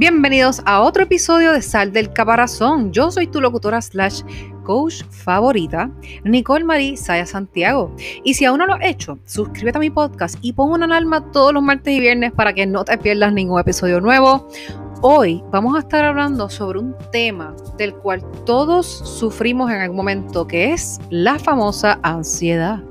Bienvenidos a otro episodio de Sal del Caparazón. Yo soy tu locutora slash coach favorita, Nicole Marie Saya Santiago. Y si aún no lo has hecho, suscríbete a mi podcast y pon una alarma todos los martes y viernes para que no te pierdas ningún episodio nuevo. Hoy vamos a estar hablando sobre un tema del cual todos sufrimos en algún momento, que es la famosa ansiedad.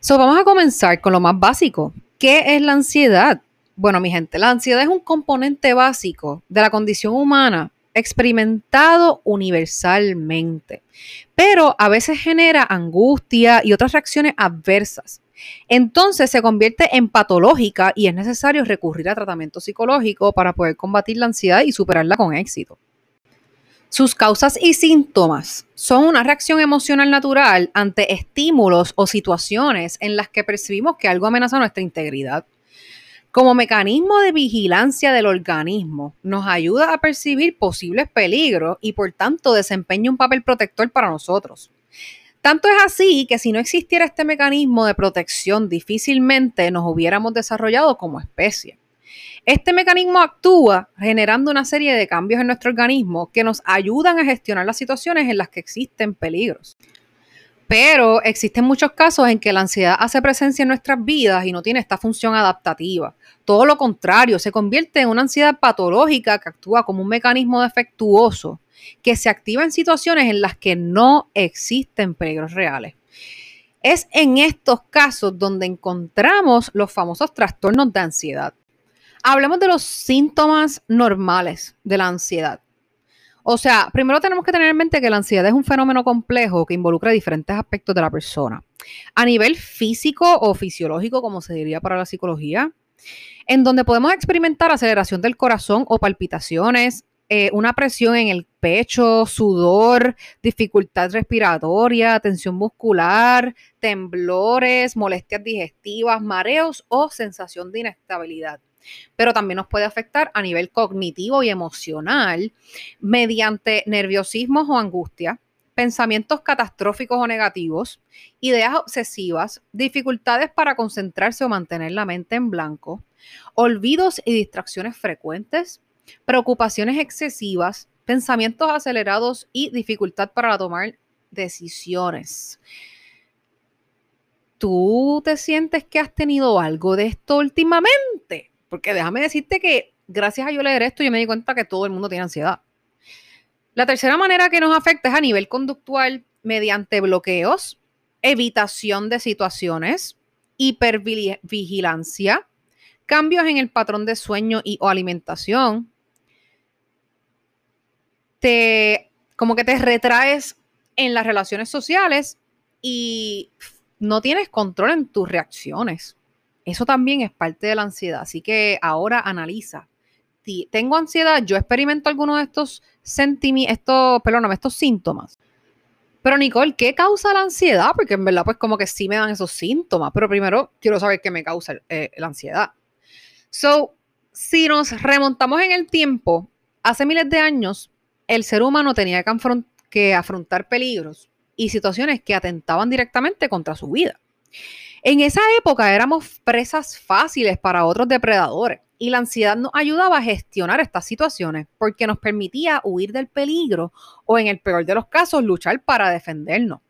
So, vamos a comenzar con lo más básico. ¿Qué es la ansiedad? Bueno, mi gente, la ansiedad es un componente básico de la condición humana experimentado universalmente, pero a veces genera angustia y otras reacciones adversas. Entonces se convierte en patológica y es necesario recurrir a tratamiento psicológico para poder combatir la ansiedad y superarla con éxito. Sus causas y síntomas son una reacción emocional natural ante estímulos o situaciones en las que percibimos que algo amenaza nuestra integridad. Como mecanismo de vigilancia del organismo, nos ayuda a percibir posibles peligros y por tanto desempeña un papel protector para nosotros. Tanto es así que si no existiera este mecanismo de protección, difícilmente nos hubiéramos desarrollado como especie. Este mecanismo actúa generando una serie de cambios en nuestro organismo que nos ayudan a gestionar las situaciones en las que existen peligros. Pero existen muchos casos en que la ansiedad hace presencia en nuestras vidas y no tiene esta función adaptativa. Todo lo contrario, se convierte en una ansiedad patológica que actúa como un mecanismo defectuoso que se activa en situaciones en las que no existen peligros reales. Es en estos casos donde encontramos los famosos trastornos de ansiedad. Hablemos de los síntomas normales de la ansiedad. O sea, primero tenemos que tener en mente que la ansiedad es un fenómeno complejo que involucra diferentes aspectos de la persona. A nivel físico o fisiológico, como se diría para la psicología, en donde podemos experimentar aceleración del corazón o palpitaciones, eh, una presión en el pecho, sudor, dificultad respiratoria, tensión muscular, temblores, molestias digestivas, mareos o sensación de inestabilidad pero también nos puede afectar a nivel cognitivo y emocional mediante nerviosismos o angustia, pensamientos catastróficos o negativos, ideas obsesivas, dificultades para concentrarse o mantener la mente en blanco, olvidos y distracciones frecuentes, preocupaciones excesivas, pensamientos acelerados y dificultad para tomar decisiones. ¿Tú te sientes que has tenido algo de esto últimamente? Porque déjame decirte que gracias a yo leer esto, yo me di cuenta que todo el mundo tiene ansiedad. La tercera manera que nos afecta es a nivel conductual mediante bloqueos, evitación de situaciones, hipervigilancia, cambios en el patrón de sueño y o alimentación. Te como que te retraes en las relaciones sociales y no tienes control en tus reacciones. Eso también es parte de la ansiedad. Así que ahora analiza. Tengo ansiedad, yo experimento alguno de estos sentimientos, estos, perdóname, estos síntomas. Pero Nicole, ¿qué causa la ansiedad? Porque en verdad, pues como que sí me dan esos síntomas. Pero primero quiero saber qué me causa eh, la ansiedad. So, si nos remontamos en el tiempo, hace miles de años, el ser humano tenía que afrontar peligros y situaciones que atentaban directamente contra su vida. En esa época éramos presas fáciles para otros depredadores y la ansiedad nos ayudaba a gestionar estas situaciones porque nos permitía huir del peligro o en el peor de los casos luchar para defendernos.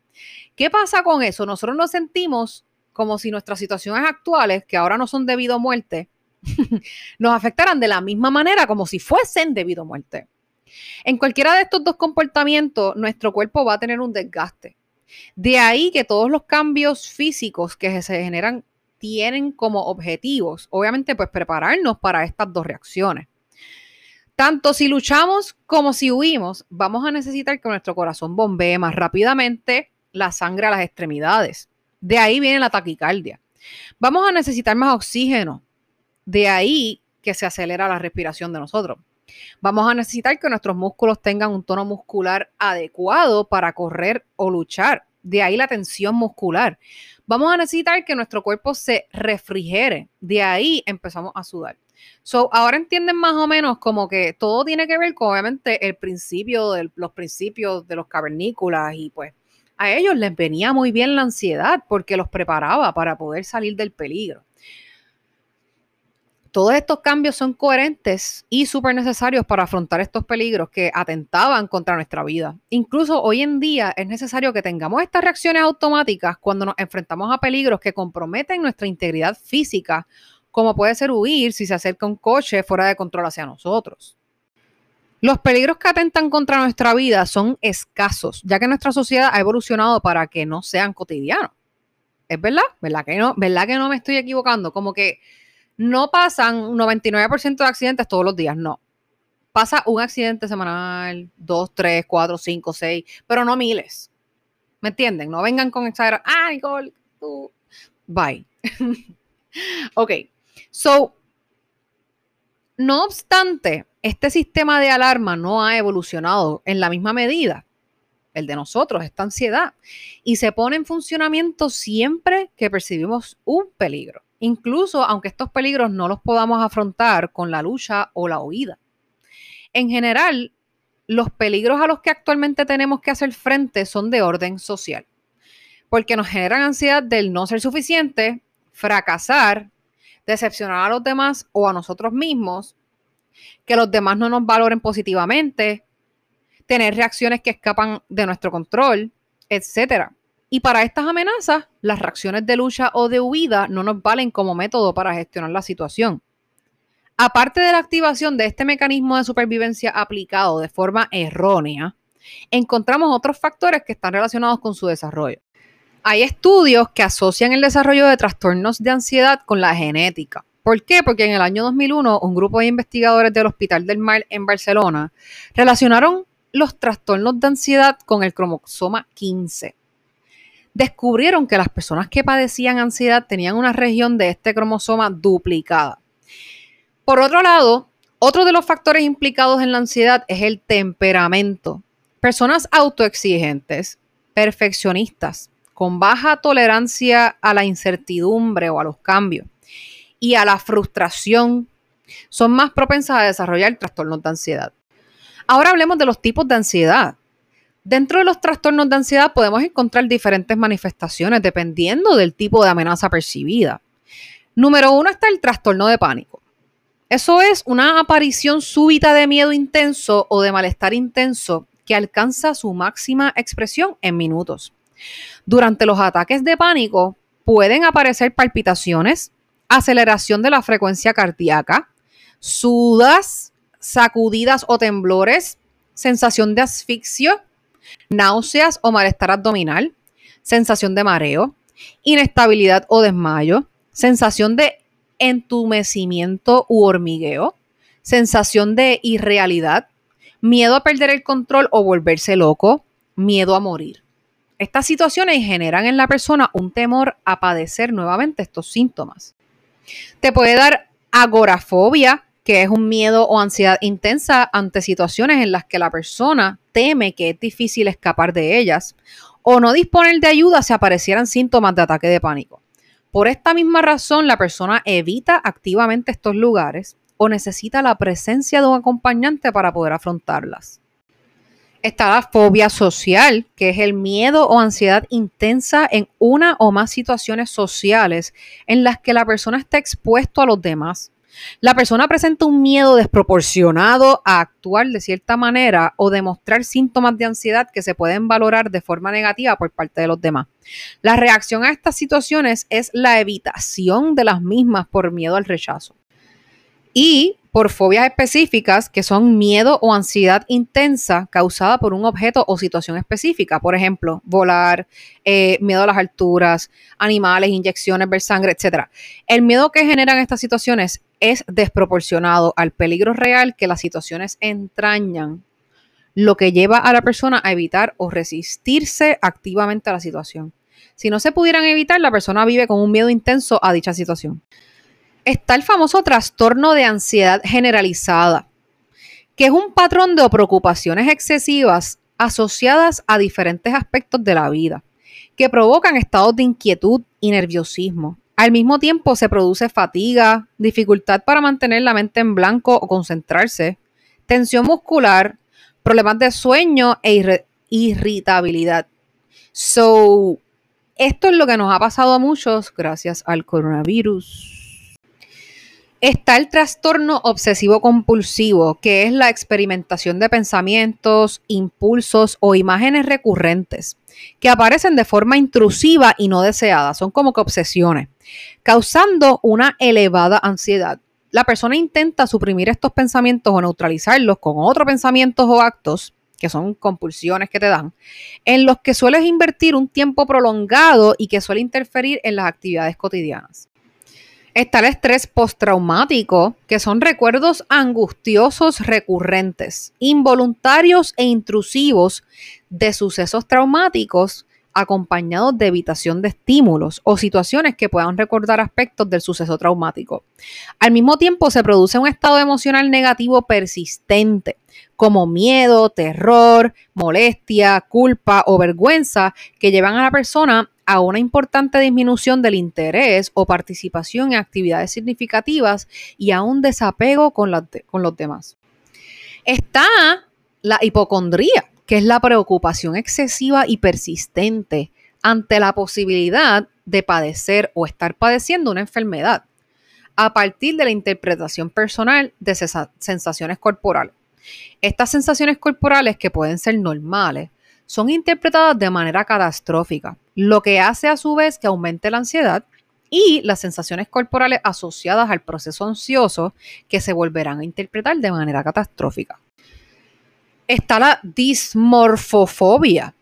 ¿Qué pasa con eso? Nosotros nos sentimos como si nuestras situaciones actuales, que ahora no son debido a muerte, nos afectaran de la misma manera como si fuesen debido a muerte. En cualquiera de estos dos comportamientos, nuestro cuerpo va a tener un desgaste de ahí que todos los cambios físicos que se generan tienen como objetivos, obviamente, pues prepararnos para estas dos reacciones. Tanto si luchamos como si huimos, vamos a necesitar que nuestro corazón bombee más rápidamente la sangre a las extremidades. De ahí viene la taquicardia. Vamos a necesitar más oxígeno. De ahí que se acelera la respiración de nosotros. Vamos a necesitar que nuestros músculos tengan un tono muscular adecuado para correr o luchar. De ahí la tensión muscular. Vamos a necesitar que nuestro cuerpo se refrigere. De ahí empezamos a sudar. So, ahora entienden más o menos como que todo tiene que ver con obviamente el principio de los principios de los cavernícolas y pues a ellos les venía muy bien la ansiedad porque los preparaba para poder salir del peligro. Todos estos cambios son coherentes y súper necesarios para afrontar estos peligros que atentaban contra nuestra vida. Incluso hoy en día es necesario que tengamos estas reacciones automáticas cuando nos enfrentamos a peligros que comprometen nuestra integridad física, como puede ser huir si se acerca un coche fuera de control hacia nosotros. Los peligros que atentan contra nuestra vida son escasos, ya que nuestra sociedad ha evolucionado para que no sean cotidianos. ¿Es verdad? ¿Verdad que no? ¿Verdad que no me estoy equivocando? Como que no pasan 99% de accidentes todos los días, no. Pasa un accidente semanal, dos, tres, cuatro, cinco, seis, pero no miles. ¿Me entienden? No vengan con exagerar. Ah, Nicole, tú. Bye. ok. So, no obstante, este sistema de alarma no ha evolucionado en la misma medida, el de nosotros, esta ansiedad, y se pone en funcionamiento siempre que percibimos un peligro incluso aunque estos peligros no los podamos afrontar con la lucha o la huida. En general, los peligros a los que actualmente tenemos que hacer frente son de orden social, porque nos generan ansiedad del no ser suficiente, fracasar, decepcionar a los demás o a nosotros mismos, que los demás no nos valoren positivamente, tener reacciones que escapan de nuestro control, etcétera. Y para estas amenazas, las reacciones de lucha o de huida no nos valen como método para gestionar la situación. Aparte de la activación de este mecanismo de supervivencia aplicado de forma errónea, encontramos otros factores que están relacionados con su desarrollo. Hay estudios que asocian el desarrollo de trastornos de ansiedad con la genética. ¿Por qué? Porque en el año 2001 un grupo de investigadores del Hospital del Mar en Barcelona relacionaron los trastornos de ansiedad con el cromosoma 15 descubrieron que las personas que padecían ansiedad tenían una región de este cromosoma duplicada. Por otro lado, otro de los factores implicados en la ansiedad es el temperamento. Personas autoexigentes, perfeccionistas, con baja tolerancia a la incertidumbre o a los cambios y a la frustración, son más propensas a desarrollar trastornos de ansiedad. Ahora hablemos de los tipos de ansiedad. Dentro de los trastornos de ansiedad podemos encontrar diferentes manifestaciones dependiendo del tipo de amenaza percibida. Número uno está el trastorno de pánico. Eso es una aparición súbita de miedo intenso o de malestar intenso que alcanza su máxima expresión en minutos. Durante los ataques de pánico pueden aparecer palpitaciones, aceleración de la frecuencia cardíaca, sudas, sacudidas o temblores, sensación de asfixia, náuseas o malestar abdominal, sensación de mareo, inestabilidad o desmayo, sensación de entumecimiento u hormigueo, sensación de irrealidad, miedo a perder el control o volverse loco, miedo a morir. Estas situaciones generan en la persona un temor a padecer nuevamente estos síntomas. Te puede dar agorafobia, que es un miedo o ansiedad intensa ante situaciones en las que la persona teme que es difícil escapar de ellas o no disponer de ayuda si aparecieran síntomas de ataque de pánico. Por esta misma razón, la persona evita activamente estos lugares o necesita la presencia de un acompañante para poder afrontarlas. Está la fobia social, que es el miedo o ansiedad intensa en una o más situaciones sociales en las que la persona está expuesto a los demás la persona presenta un miedo desproporcionado a actuar de cierta manera o demostrar síntomas de ansiedad que se pueden valorar de forma negativa por parte de los demás. La reacción a estas situaciones es la evitación de las mismas por miedo al rechazo. Y por fobias específicas que son miedo o ansiedad intensa causada por un objeto o situación específica. Por ejemplo, volar, eh, miedo a las alturas, animales, inyecciones, ver sangre, etc. El miedo que generan estas situaciones es desproporcionado al peligro real que las situaciones entrañan, lo que lleva a la persona a evitar o resistirse activamente a la situación. Si no se pudieran evitar, la persona vive con un miedo intenso a dicha situación está el famoso trastorno de ansiedad generalizada, que es un patrón de preocupaciones excesivas asociadas a diferentes aspectos de la vida, que provocan estados de inquietud y nerviosismo. Al mismo tiempo se produce fatiga, dificultad para mantener la mente en blanco o concentrarse, tensión muscular, problemas de sueño e irritabilidad. So, esto es lo que nos ha pasado a muchos gracias al coronavirus. Está el trastorno obsesivo compulsivo, que es la experimentación de pensamientos, impulsos o imágenes recurrentes que aparecen de forma intrusiva y no deseada, son como que obsesiones, causando una elevada ansiedad. La persona intenta suprimir estos pensamientos o neutralizarlos con otros pensamientos o actos, que son compulsiones que te dan, en los que sueles invertir un tiempo prolongado y que suele interferir en las actividades cotidianas. Está el estrés postraumático, que son recuerdos angustiosos recurrentes, involuntarios e intrusivos de sucesos traumáticos acompañados de evitación de estímulos o situaciones que puedan recordar aspectos del suceso traumático. Al mismo tiempo se produce un estado emocional negativo persistente, como miedo, terror, molestia, culpa o vergüenza que llevan a la persona a una importante disminución del interés o participación en actividades significativas y a un desapego con, los demás. Está la hipocondría, que es la preocupación excesiva y persistente ante la posibilidad de padecer o estar padeciendo una enfermedad, a partir de la interpretación personal de sensaciones corporales. Estas sensaciones corporales, que pueden ser normales, son interpretadas de manera catastrófica, lo que hace a su vez que aumente la ansiedad y las sensaciones corporales asociadas al proceso ansioso que se volverán a interpretar de manera catastrófica. Está la dismorfofobia,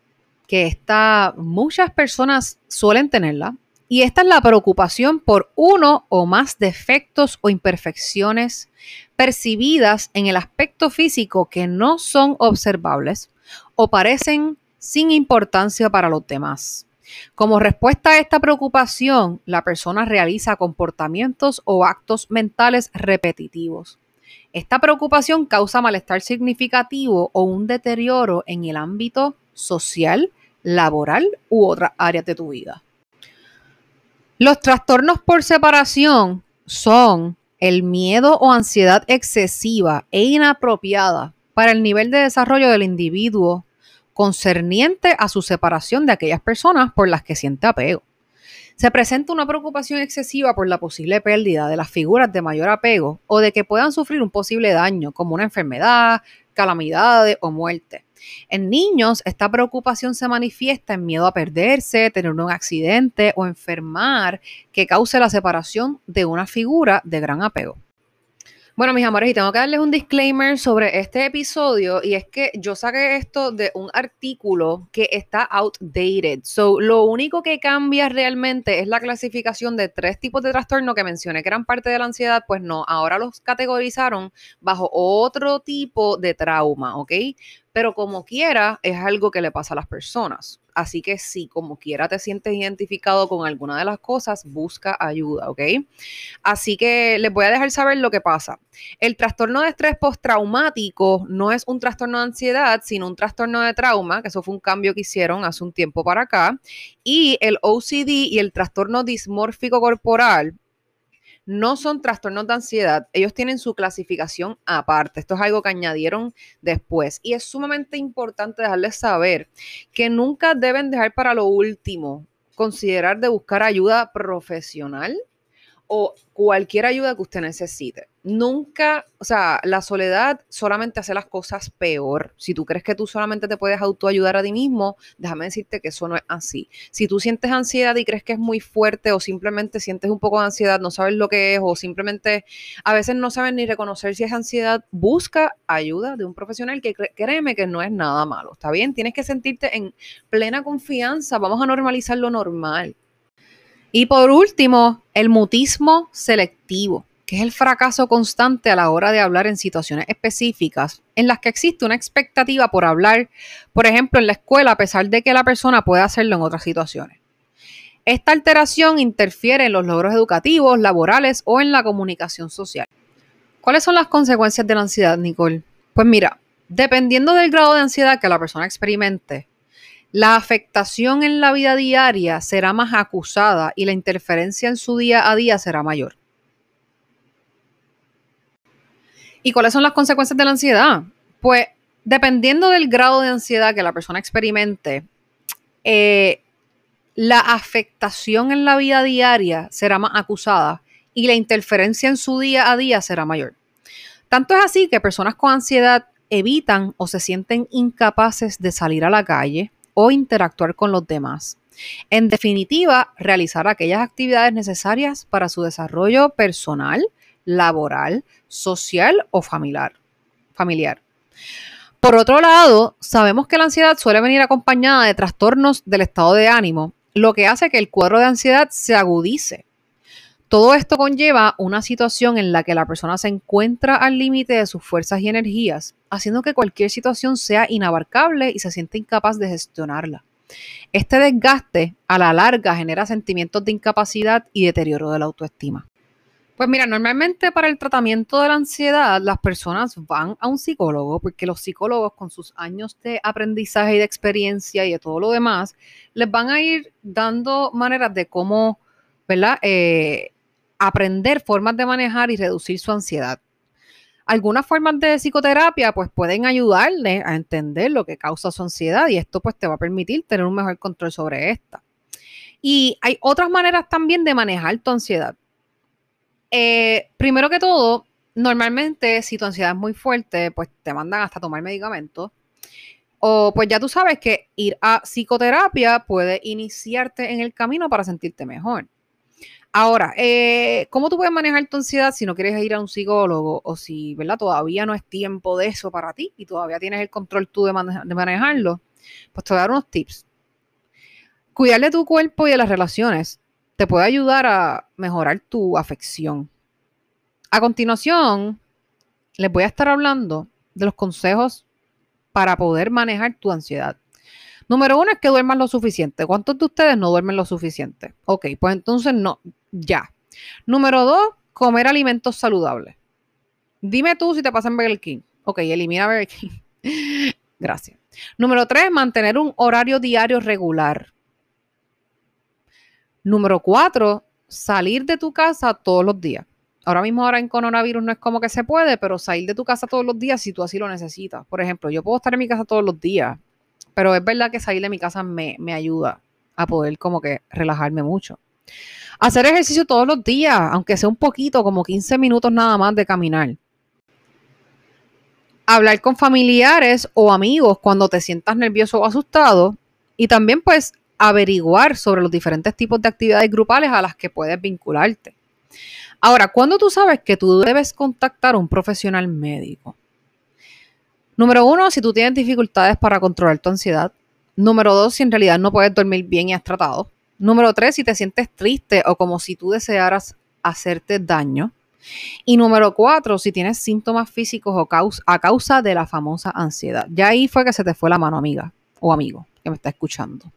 que está, muchas personas suelen tenerla, y esta es la preocupación por uno o más defectos o imperfecciones percibidas en el aspecto físico que no son observables o parecen sin importancia para los demás. Como respuesta a esta preocupación, la persona realiza comportamientos o actos mentales repetitivos. Esta preocupación causa malestar significativo o un deterioro en el ámbito social, laboral u otras áreas de tu vida. Los trastornos por separación son el miedo o ansiedad excesiva e inapropiada para el nivel de desarrollo del individuo concerniente a su separación de aquellas personas por las que siente apego. Se presenta una preocupación excesiva por la posible pérdida de las figuras de mayor apego o de que puedan sufrir un posible daño, como una enfermedad, calamidades o muerte. En niños, esta preocupación se manifiesta en miedo a perderse, tener un accidente o enfermar que cause la separación de una figura de gran apego. Bueno, mis amores, y tengo que darles un disclaimer sobre este episodio, y es que yo saqué esto de un artículo que está outdated. So, lo único que cambia realmente es la clasificación de tres tipos de trastorno que mencioné que eran parte de la ansiedad, pues no, ahora los categorizaron bajo otro tipo de trauma, ¿ok? pero como quiera es algo que le pasa a las personas. Así que si como quiera te sientes identificado con alguna de las cosas, busca ayuda, ¿ok? Así que les voy a dejar saber lo que pasa. El trastorno de estrés postraumático no es un trastorno de ansiedad, sino un trastorno de trauma, que eso fue un cambio que hicieron hace un tiempo para acá. Y el OCD y el trastorno dismórfico corporal no son trastornos de ansiedad, ellos tienen su clasificación aparte. Esto es algo que añadieron después. Y es sumamente importante dejarles saber que nunca deben dejar para lo último considerar de buscar ayuda profesional o cualquier ayuda que usted necesite. Nunca, o sea, la soledad solamente hace las cosas peor. Si tú crees que tú solamente te puedes autoayudar a ti mismo, déjame decirte que eso no es así. Si tú sientes ansiedad y crees que es muy fuerte o simplemente sientes un poco de ansiedad, no sabes lo que es o simplemente a veces no sabes ni reconocer si es ansiedad, busca ayuda de un profesional que créeme que no es nada malo. ¿Está bien? Tienes que sentirte en plena confianza. Vamos a normalizar lo normal. Y por último, el mutismo selectivo, que es el fracaso constante a la hora de hablar en situaciones específicas en las que existe una expectativa por hablar, por ejemplo, en la escuela, a pesar de que la persona puede hacerlo en otras situaciones. Esta alteración interfiere en los logros educativos, laborales o en la comunicación social. ¿Cuáles son las consecuencias de la ansiedad, Nicole? Pues mira, dependiendo del grado de ansiedad que la persona experimente, la afectación en la vida diaria será más acusada y la interferencia en su día a día será mayor. ¿Y cuáles son las consecuencias de la ansiedad? Pues dependiendo del grado de ansiedad que la persona experimente, eh, la afectación en la vida diaria será más acusada y la interferencia en su día a día será mayor. Tanto es así que personas con ansiedad evitan o se sienten incapaces de salir a la calle o interactuar con los demás. En definitiva, realizar aquellas actividades necesarias para su desarrollo personal, laboral, social o familiar. familiar. Por otro lado, sabemos que la ansiedad suele venir acompañada de trastornos del estado de ánimo, lo que hace que el cuadro de ansiedad se agudice. Todo esto conlleva una situación en la que la persona se encuentra al límite de sus fuerzas y energías, haciendo que cualquier situación sea inabarcable y se siente incapaz de gestionarla. Este desgaste a la larga genera sentimientos de incapacidad y deterioro de la autoestima. Pues mira, normalmente para el tratamiento de la ansiedad las personas van a un psicólogo porque los psicólogos con sus años de aprendizaje y de experiencia y de todo lo demás les van a ir dando maneras de cómo, ¿verdad? Eh, aprender formas de manejar y reducir su ansiedad. Algunas formas de psicoterapia pues pueden ayudarle a entender lo que causa su ansiedad y esto pues te va a permitir tener un mejor control sobre esta. Y hay otras maneras también de manejar tu ansiedad. Eh, primero que todo, normalmente si tu ansiedad es muy fuerte, pues te mandan hasta tomar medicamentos. O pues ya tú sabes que ir a psicoterapia puede iniciarte en el camino para sentirte mejor. Ahora, eh, ¿cómo tú puedes manejar tu ansiedad si no quieres ir a un psicólogo o si, ¿verdad? Todavía no es tiempo de eso para ti y todavía tienes el control tú de, de manejarlo. Pues te voy a dar unos tips. Cuidar de tu cuerpo y de las relaciones te puede ayudar a mejorar tu afección. A continuación, les voy a estar hablando de los consejos para poder manejar tu ansiedad. Número uno es que duermas lo suficiente. ¿Cuántos de ustedes no duermen lo suficiente? Ok, pues entonces no, ya. Número dos, comer alimentos saludables. Dime tú si te pasa en Burger King. Ok, elimina Burger King. Gracias. Número tres, mantener un horario diario regular. Número cuatro, salir de tu casa todos los días. Ahora mismo ahora en coronavirus no es como que se puede, pero salir de tu casa todos los días si tú así lo necesitas. Por ejemplo, yo puedo estar en mi casa todos los días, pero es verdad que salir de mi casa me, me ayuda a poder como que relajarme mucho. Hacer ejercicio todos los días, aunque sea un poquito, como 15 minutos nada más de caminar. Hablar con familiares o amigos cuando te sientas nervioso o asustado. Y también pues averiguar sobre los diferentes tipos de actividades grupales a las que puedes vincularte. Ahora, ¿cuándo tú sabes que tú debes contactar a un profesional médico? Número uno, si tú tienes dificultades para controlar tu ansiedad. Número dos, si en realidad no puedes dormir bien y has tratado. Número tres, si te sientes triste o como si tú desearas hacerte daño. Y número cuatro, si tienes síntomas físicos o a causa de la famosa ansiedad. Ya ahí fue que se te fue la mano, amiga o amigo que me está escuchando.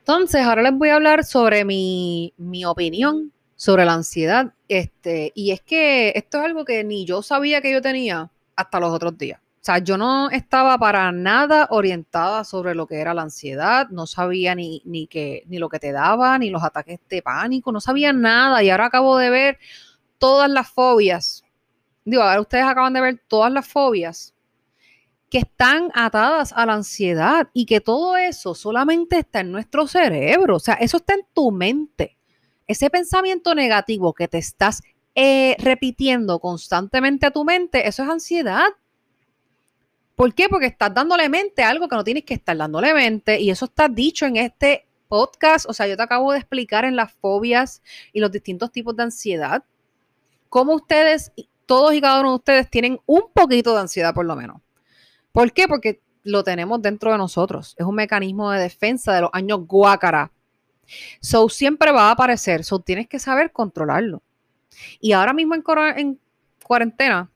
Entonces, ahora les voy a hablar sobre mi, opinión sobre la ansiedad. Este, y es que esto es algo que ni yo sabía que yo tenía hasta los otros días. O sea, yo no estaba para nada orientada sobre lo que era la ansiedad, no sabía ni, ni, que, ni lo que te daba, ni los ataques de pánico, no sabía nada. Y ahora acabo de ver todas las fobias. Digo, ahora ustedes acaban de ver todas las fobias que están atadas a la ansiedad y que todo eso solamente está en nuestro cerebro, o sea, eso está en tu mente. Ese pensamiento negativo que te estás eh, repitiendo constantemente a tu mente, eso es ansiedad. ¿Por qué? Porque estás dándole mente a algo que no tienes que estar dándole mente y eso está dicho en este podcast. O sea, yo te acabo de explicar en las fobias y los distintos tipos de ansiedad, cómo ustedes, todos y cada uno de ustedes tienen un poquito de ansiedad por lo menos. ¿Por qué? Porque lo tenemos dentro de nosotros. Es un mecanismo de defensa de los años guácara. So siempre va a aparecer. So tienes que saber controlarlo. Y ahora mismo en, cuarentena,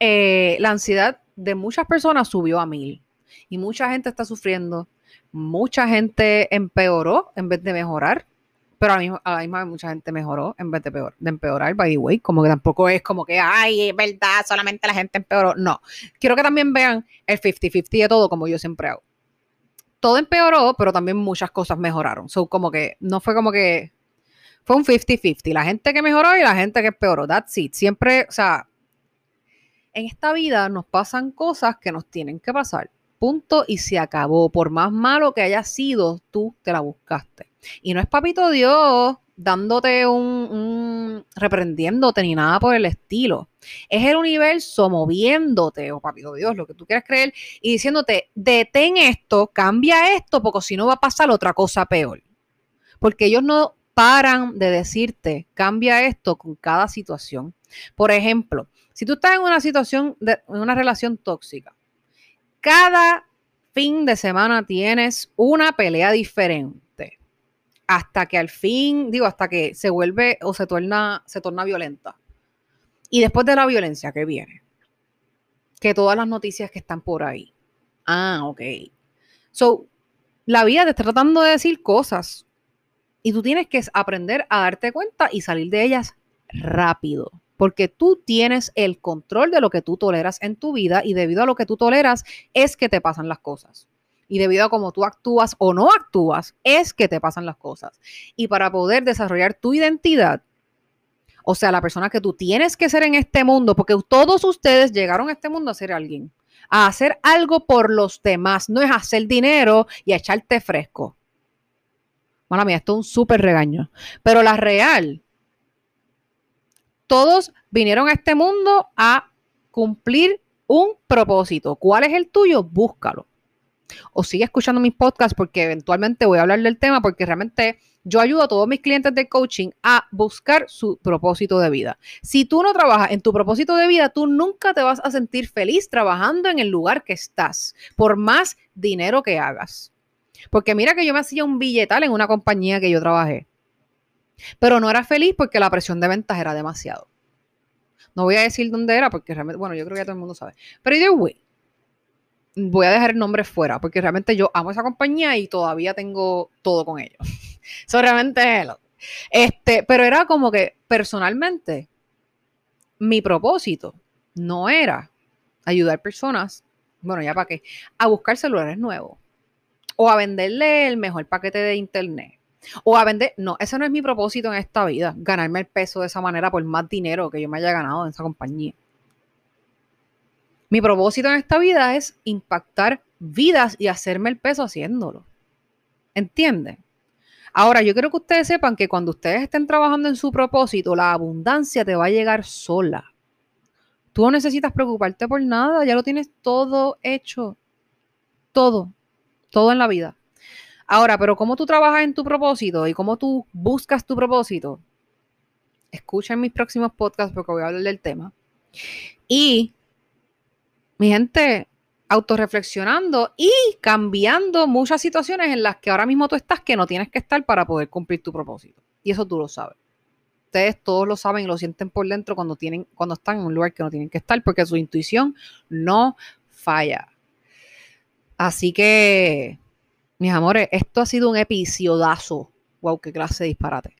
eh, la ansiedad de muchas personas subió a mil. Y mucha gente está sufriendo. Mucha gente empeoró en vez de mejorar pero a la misma, vez mucha gente mejoró en vez de, peor, de empeorar, by the way, como que tampoco es como que, ay, es verdad, solamente la gente empeoró. No, quiero que también vean el 50-50 de todo, como yo siempre hago. Todo empeoró, pero también muchas cosas mejoraron. So, como que no fue como que, fue un 50-50, la gente que mejoró y la gente que empeoró, that's it. Siempre, o sea, en esta vida nos pasan cosas que nos tienen que pasar. Punto y se acabó. Por más malo que haya sido, tú te la buscaste. Y no es papito Dios dándote un, reprendiéndote ni nada por el estilo. Es el universo moviéndote, o oh, papi, Dios, lo que tú quieras creer, y diciéndote, detén esto, cambia esto, porque si no va a pasar otra cosa peor. Porque ellos no paran de decirte, cambia esto con cada situación. Por ejemplo, si tú estás en una situación, de, en una relación tóxica, cada fin de semana tienes una pelea diferente. Hasta que al fin, digo, hasta que se vuelve o se torna, se torna violenta. Y después de la violencia, ¿qué viene? Que todas las noticias que están por ahí. Ah, ok. So, la vida te está tratando de decir cosas. Y tú tienes que aprender a darte cuenta y salir de ellas rápido porque tú tienes el control de lo que tú toleras en tu vida y debido a lo que tú toleras es que te pasan las cosas. Y debido a cómo tú actúas o no actúas, es que te pasan las cosas. Y para poder desarrollar tu identidad, o sea, la persona que tú tienes que ser en este mundo, porque todos ustedes llegaron a este mundo a ser alguien, a hacer algo por los demás, no es hacer dinero y a echarte fresco. Mala mía, esto es un súper regaño. Pero la real todos vinieron a este mundo a cumplir un propósito. ¿Cuál es el tuyo? Búscalo. O sigue escuchando mis podcasts porque eventualmente voy a hablar del tema porque realmente yo ayudo a todos mis clientes de coaching a buscar su propósito de vida. Si tú no trabajas en tu propósito de vida, tú nunca te vas a sentir feliz trabajando en el lugar que estás, por más dinero que hagas. Porque mira que yo me hacía un billetal en una compañía que yo trabajé. Pero no era feliz porque la presión de ventas era demasiado. No voy a decir dónde era porque realmente, bueno, yo creo que ya todo el mundo sabe. Pero yo, voy a dejar el nombre fuera porque realmente yo amo esa compañía y todavía tengo todo con ellos. Eso realmente Este, pero era como que personalmente mi propósito no era ayudar personas, bueno, ya para qué, a buscar celulares nuevos o a venderle el mejor paquete de internet o a vender, no, ese no es mi propósito en esta vida, ganarme el peso de esa manera por más dinero que yo me haya ganado en esa compañía. Mi propósito en esta vida es impactar vidas y hacerme el peso haciéndolo. ¿Entienden? Ahora, yo quiero que ustedes sepan que cuando ustedes estén trabajando en su propósito, la abundancia te va a llegar sola. Tú no necesitas preocuparte por nada, ya lo tienes todo hecho. Todo, todo en la vida. Ahora, pero ¿cómo tú trabajas en tu propósito y cómo tú buscas tu propósito? Escucha en mis próximos podcasts porque voy a hablar del tema. Y, mi gente, autorreflexionando y cambiando muchas situaciones en las que ahora mismo tú estás que no tienes que estar para poder cumplir tu propósito. Y eso tú lo sabes. Ustedes todos lo saben y lo sienten por dentro cuando, tienen, cuando están en un lugar que no tienen que estar porque su intuición no falla. Así que mis amores, esto ha sido un episodazo. Wow, qué clase de disparate.